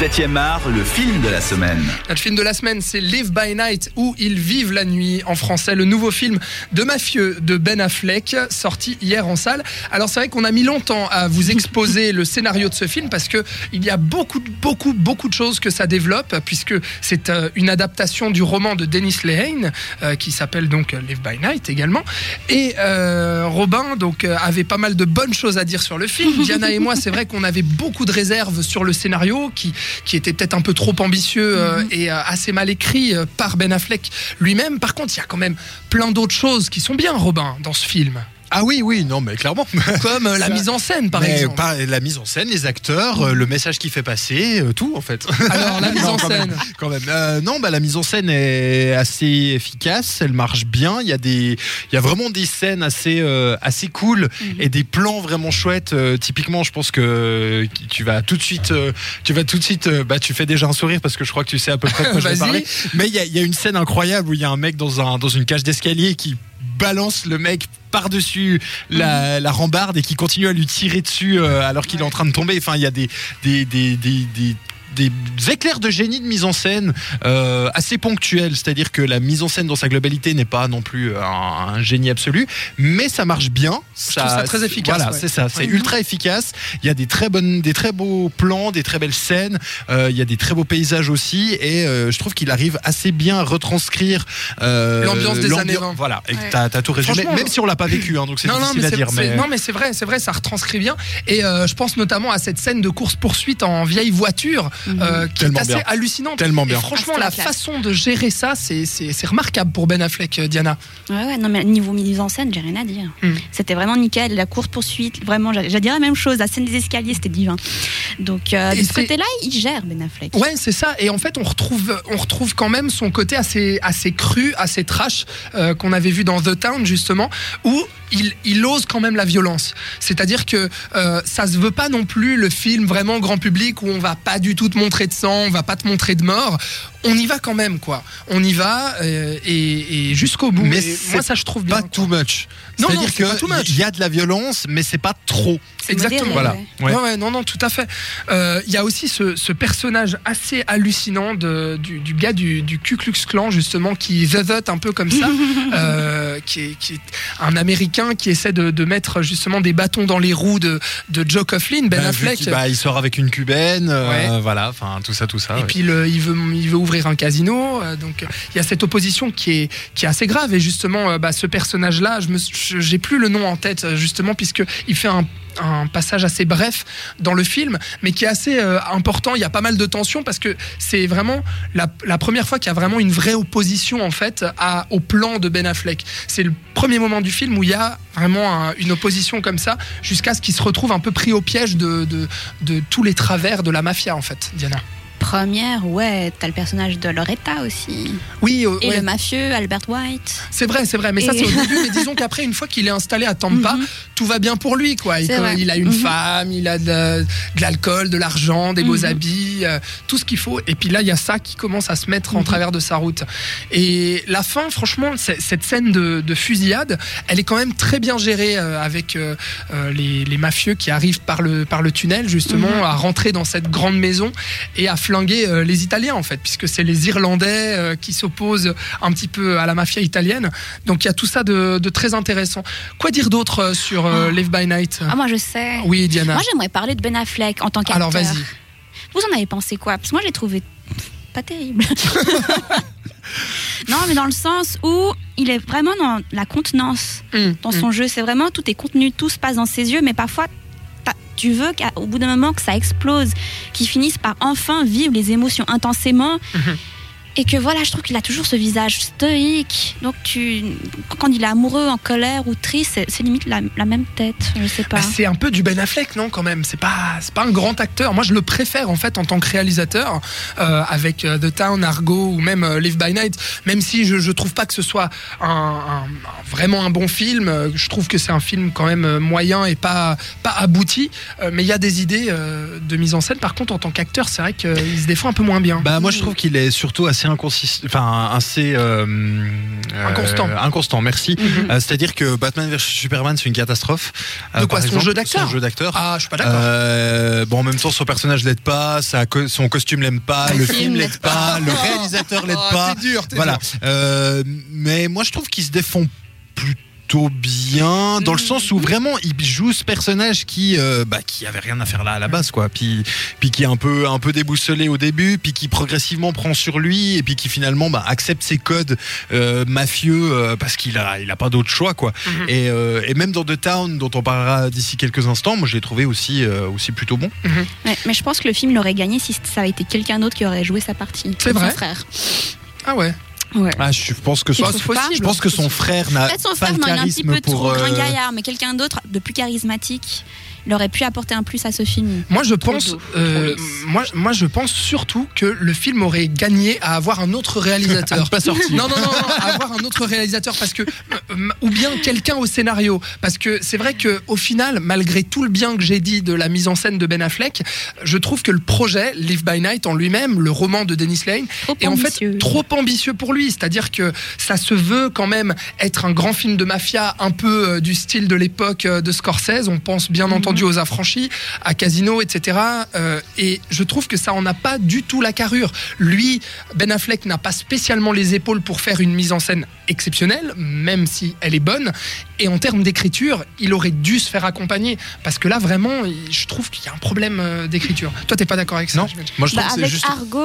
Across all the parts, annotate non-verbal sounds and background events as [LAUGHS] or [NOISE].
7e art, le film de la semaine. Notre film de la semaine, c'est Live by Night, où ils vivent la nuit en français. Le nouveau film de mafieux de Ben Affleck, sorti hier en salle. Alors c'est vrai qu'on a mis longtemps à vous exposer le scénario de ce film parce que il y a beaucoup, beaucoup, beaucoup de choses que ça développe, puisque c'est euh, une adaptation du roman de Dennis Lehane, euh, qui s'appelle donc Live by Night également. Et euh, Robin donc avait pas mal de bonnes choses à dire sur le film. Diana et moi, c'est vrai qu'on avait beaucoup de réserves sur le scénario, qui qui était peut-être un peu trop ambitieux euh, et euh, assez mal écrit euh, par Ben Affleck lui-même. Par contre, il y a quand même plein d'autres choses qui sont bien, Robin, dans ce film. Ah oui, oui, non, mais clairement. [LAUGHS] Comme euh, la mise en scène, par Mais exemple. pas- la mise en scène, les acteurs, euh, le message qu'il fait passer, euh, tout en fait. [LAUGHS] Alors, la [LAUGHS] mise Non, en quand scène. même, quand même. Non, bah, la mise en scène est assez efficace, elle marche bien. Il y a des, il y a vraiment des scènes assez, assez cool et des plans vraiment chouettes. Typiquement, je pense que tu vas tout de suite, tu vas tout de suite, bah, tu fais déjà un sourire parce que je crois que tu sais à peu près de quoi je vais parler. Mais il y y a une scène incroyable où il y a un mec dans un, dans une cage d'escalier qui balance le mec par-dessus la, la rambarde et qui continue à lui tirer dessus euh, alors qu'il est en train de tomber. Enfin, il y a des, des, des, des, des- éclairs de génie de mise en scène euh, assez ponctuels, c'est-à-dire que la mise en scène dans sa globalité n'est pas non plus un, un génie absolu, mais ça marche bien. trouve ça très efficace, Voilà, ouais. c'est ça, c'est ultra efficace. Il y a des très bonnes, des très beaux plans, des très belles scènes. euh, il y a des très beaux paysages aussi, et euh, je trouve qu'il arrive assez bien à retranscrire euh, L'ambiance des années 20. Voilà, et Ouais. t'as as tout résumé, même si on l'a pas vécu, hein, donc c'est Non, non, difficile mais à c'est, dire. Mais... non, mais c'est vrai, c'est vrai, ça retranscrit bien. Et euh, je pense notamment à cette scène de course-poursuite en vieille voiture, euh, qui Tellement est assez bien. hallucinante. Tellement Et bien. franchement, Ah, la classe. façon de gérer ça, c'est, remarquable pour Ben Affleck, euh, Diana. Ouais, ouais, non, mais niveau mise en scène, j'ai rien à dire. Mm. C'était vraiment nickel. La course poursuite, vraiment, j'allais j'allais dire la même chose. La scène des escaliers, c'était divin. Donc, euh, de ce c'est- côté-là, il gère Ben Affleck. Ouais, c'est ça. Et en fait, on retrouve, on retrouve quand même son côté assez, assez cru, assez trash euh, qu'on avait vu dans The Town justement, où il, il ose quand même la violence. C'est-à-dire que euh, ça se veut pas non plus le film vraiment grand public où on va pas du tout te montrer de sang, on va pas te montrer de mort. On y va quand même, quoi. On y va euh, et, et jusqu'au bout. Mais moi, ça, je trouve bien. pas quoi. too much. Non, non, C'est-à-dire c'est pas too que much. il y a de la violence, mais c'est pas trop. Exactement. modéré, Voilà. ouais. Ouais. Ouais, ouais, non, non, tout à fait. Euh, Il y a aussi ce, ce personnage assez hallucinant de, du, du gars du, du Ku Klux Klan, justement, qui vevote un peu comme ça, [LAUGHS] euh, qui, est, qui est un Américain qui essaie de, de mettre justement des bâtons dans les roues de, de Joe Coughlin, Ben Bah, Affleck. bah, il sort avec une cubaine, euh, voilà, enfin tout ça, tout ça. Et ouais. puis le- il, veut, il veut ouvrir un casino, euh, donc il y a cette opposition qui est, qui est assez grave. Et justement, euh, bah, ce personnage-là, je j'ai plus le nom en tête, justement, puisque il fait un, un passage assez bref dans le film, mais qui est assez euh, important. Il y a pas mal de tensions parce que c'est vraiment la, première fois qu'il y a vraiment une vraie opposition en fait au plan de Ben Affleck. C'est le premier moment du film où il y a vraiment un- une opposition comme ça, jusqu'à ce qu'il se retrouve un peu pris au piège de, de tous les travers de la mafia en fait, Diana. Première, ouais, t'as le personnage de Loretta aussi. Oui, euh, Et ouais. le mafieux, Albert White. C'est vrai, c'est vrai, mais ça c'est au [LAUGHS] début. Mais disons qu'après, une fois qu'il est installé à Tampa, Mhm. tout va bien pour lui, quoi. Il, a une Mhm. femme, il a de, de l'alcool, de l'argent, des beaux Mhm. habits, euh, tout ce qu'il faut. Et puis là, il y a ça qui commence à se mettre en travers de sa route. Et la fin, franchement, cette scène de, de fusillade, elle est quand même très bien gérée euh, avec euh, les, les mafieux qui arrivent par le, par le tunnel, justement, à rentrer dans cette grande maison et à flinguer euh, les Italiens, en fait, puisque c'est les Irlandais euh, qui s'opposent un petit peu à la mafia italienne. Donc il y a tout ça de, de très intéressant. Quoi dire d'autre euh, sur Oh. Live by Night? Ah, moi, je sais. Oui, Diana. Moi, j'aimerais parler de Ben Affleck en tant qu'acteur. Alors vas-y. Vous en avez pensé quoi? Parce que moi, j'ai trouvé pas terrible. [LAUGHS] non, mais dans le sens où il est vraiment dans la contenance Hum, dans hum. son jeu. C'est vraiment tout est contenu, tout se passe dans ses yeux, mais parfois tu veux qu'au bout d'un moment que ça explose, qu'il finisse par enfin vivre les émotions intensément. Mhm. Et que voilà, je trouve qu'il a toujours ce visage stoïque. Donc tu, quand il est amoureux, en colère ou triste, c'est- limite la, la même tête. Je sais pas. Bah, c'est un peu du Ben Affleck, non, quand même. C'est pas, c'est pas un grand acteur. Moi, je le préfère en fait en tant que réalisateur, euh, avec euh, The Town, Argo ou même euh, Live by Night. Même si je, je trouve pas que ce soit un, un- un- vraiment un bon film, euh, je trouve que c'est un film quand même moyen et pas pas abouti. Euh, mais il y a des idées euh, de mise en scène. Par contre, en tant qu'acteur, c'est vrai qu'il se défend un peu moins bien. Bah moi je trouve qu'il est surtout assez assez inconsistant, enfin assez euh, euh, Inconstant. inconstant. Merci. Mhm. Euh, C'est-à-dire que Batman vs Superman, c'est une catastrophe. De quoi, son exemple, jeu d'acteur Son jeu d'acteur. Ah, je suis pas d'accord. Bon, en même temps, son personnage l'aide pas, sa co- son costume l'aime pas, Le le film film l'aide pas, le réalisateur l'aide Ah, pas. Dur, t'es Voilà. dur. Mais moi, je trouve qu'il se défend plutôt bien dans le Mhm. sens où vraiment il joue ce personnage qui euh, bah, qui avait rien à faire là à la base quoi puis puis qui est un peu un peu déboussolé au début puis qui progressivement prend sur lui et puis qui finalement bah, accepte ses codes euh, mafieux euh, parce qu'il a il a pas d'autre choix quoi Mhm. et, euh, et même dans The Town dont on parlera d'ici quelques instants moi je l'ai trouvé aussi aussi plutôt bon Ouais, mais je pense que le film l'aurait gagné si ça avait été quelqu'un d'autre qui aurait joué sa partie. C'est vrai Son frère. Ah ouais. Ouais. ah, je pense que son, je pense que son frère n'a Peut-être son pas frère le a un petit charisme peu pour trop euh, gringaillard, mais quelqu'un d'autre de plus charismatique, il aurait pu apporter un plus à ce film. Moi je Trop pense, euh, moi, moi je pense surtout que le film aurait gagné à avoir un autre réalisateur. [LAUGHS] pas sorti Non, non, non, non, à avoir un autre réalisateur parce que euh, ou bien quelqu'un au scénario parce que c'est vrai que au final, malgré tout le bien que j'ai dit de la mise en scène de Ben Affleck, je trouve que le projet Live by Night en lui-même, le roman de Dennis Lane, Trop est en fait trop ambitieux pour lui. C'est-à-dire que ça se veut quand même être un grand film de mafia, un peu euh, du style de l'époque euh, de Scorsese. On pense bien entendu aux affranchis, à Casino, etc. Euh, et je trouve que ça en a pas du tout la carrure. Lui, Ben Affleck n'a pas spécialement les épaules pour faire une mise en scène exceptionnelle, même si elle est bonne. Et en termes d'écriture, il aurait dû se faire accompagner. Parce que là, vraiment, il- je trouve qu'il y a un problème euh, d'écriture. Toi, t'es pas d'accord avec ça Non. moi je Bah, trouve que c'est avec juste Argo,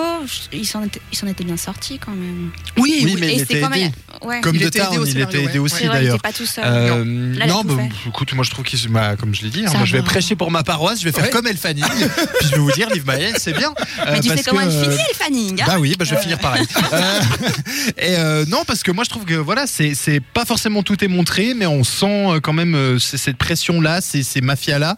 il s'en était, il était bien sorti quand même. Oui, Oui, oui. mais il Et était c'est quand même. aidé. Ouais. comme Il The était Town il était aidé ouais. aussi d'ailleurs pas tout seul. Euh, non, tout bah, écoute, moi je trouve qu'il se- bah, comme je l'ai dit, hein, moi je vais va. prêcher pour ma paroisse, je vais faire comme El Fanning, puis je vais vous dire, My Life, c'est bien. [LAUGHS] Euh, mais tu sais comment elle euh, finit, le Fanning hein Bah oui, bah je vais finir pareil. [LAUGHS] Euh, [LAUGHS] et euh, non, parce que moi je trouve que voilà, c'est pas forcément tout est montré, mais on sent euh, quand même euh, cette pression là, ces, ces mafias là,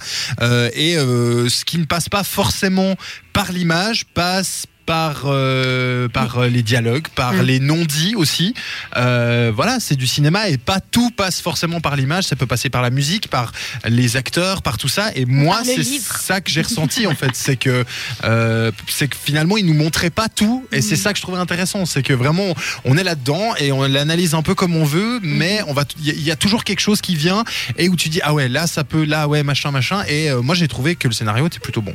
et euh, ce qui ne passe pas forcément par l'image passe par euh, par euh, les dialogues, par Mm. les non-dits aussi. Euh, voilà, c'est du cinéma et pas tout passe forcément par l'image. Ça peut passer par la musique, par les acteurs, par tout ça. Et moi, c'est ça que j'ai [LAUGHS] ressenti en fait, c'est que euh, c'est que finalement ils nous montraient pas tout et c'est Mhm. ça que je trouvais intéressant, c'est que vraiment on est là-dedans et on l'analyse un peu comme on veut, mais on va il y, a- il y a toujours quelque chose qui vient et où tu dis ah ouais là ça peut là ouais machin machin et euh, moi j'ai trouvé que le scénario était plutôt bon.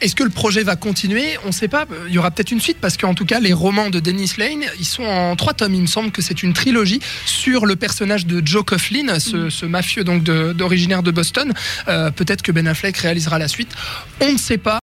Est-ce que le projet va continuer? On ne sait pas. Il y aura peut-être une suite parce qu'en tout cas, les romans de Dennis Lane, ils sont en trois tomes. Il me semble que c'est une trilogie sur le personnage de Joe Coughlin, ce, ce mafieux donc de- d'originaire de, Boston. Euh, peut-être que Ben Affleck réalisera la suite. On ne sait pas.